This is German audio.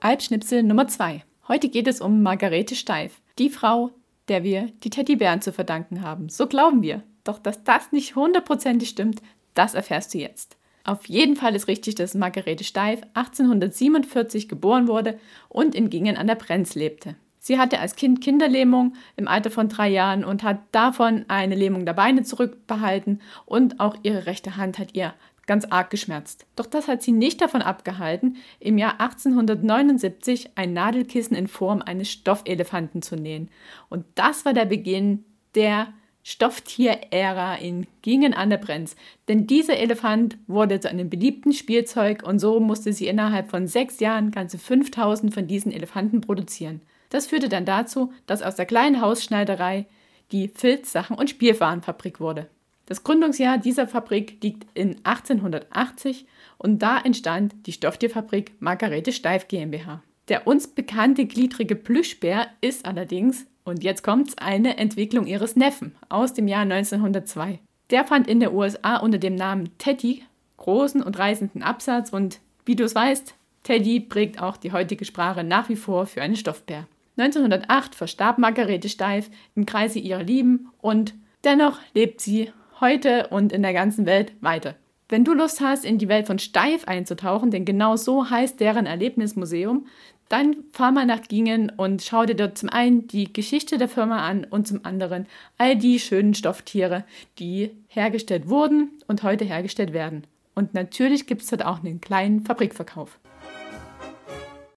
Albschnipsel Nummer 2. Heute geht es um Margarete Steif, die Frau, der wir die Teddybären zu verdanken haben. So glauben wir. Doch dass das nicht hundertprozentig stimmt, das erfährst du jetzt. Auf jeden Fall ist richtig, dass Margarete Steif 1847 geboren wurde und in Gingen an der Brenz lebte. Sie hatte als Kind Kinderlähmung im Alter von drei Jahren und hat davon eine Lähmung der Beine zurückbehalten und auch ihre rechte Hand hat ihr ganz arg geschmerzt. Doch das hat sie nicht davon abgehalten, im Jahr 1879 ein Nadelkissen in Form eines Stoffelefanten zu nähen. Und das war der Beginn der Stofftier-Ära in Gingen an der Brenz. Denn dieser Elefant wurde zu einem beliebten Spielzeug und so musste sie innerhalb von sechs Jahren ganze 5000 von diesen Elefanten produzieren. Das führte dann dazu, dass aus der kleinen Hausschneiderei die Filzsachen- und Spielwarenfabrik wurde. Das Gründungsjahr dieser Fabrik liegt in 1880 und da entstand die Stofftierfabrik Margarete Steif GmbH. Der uns bekannte gliedrige Plüschbär ist allerdings, und jetzt kommt's, eine Entwicklung ihres Neffen aus dem Jahr 1902. Der fand in der USA unter dem Namen Teddy großen und reißenden Absatz und wie du es weißt, Teddy prägt auch die heutige Sprache nach wie vor für einen Stoffbär. 1908 verstarb Margarete Steif im Kreise ihrer Lieben und dennoch lebt sie heute und in der ganzen Welt weiter. Wenn du Lust hast, in die Welt von Steif einzutauchen, denn genau so heißt deren Erlebnismuseum, dann fahr mal nach Gingen und schau dir dort zum einen die Geschichte der Firma an und zum anderen all die schönen Stofftiere, die hergestellt wurden und heute hergestellt werden. Und natürlich gibt es dort auch einen kleinen Fabrikverkauf.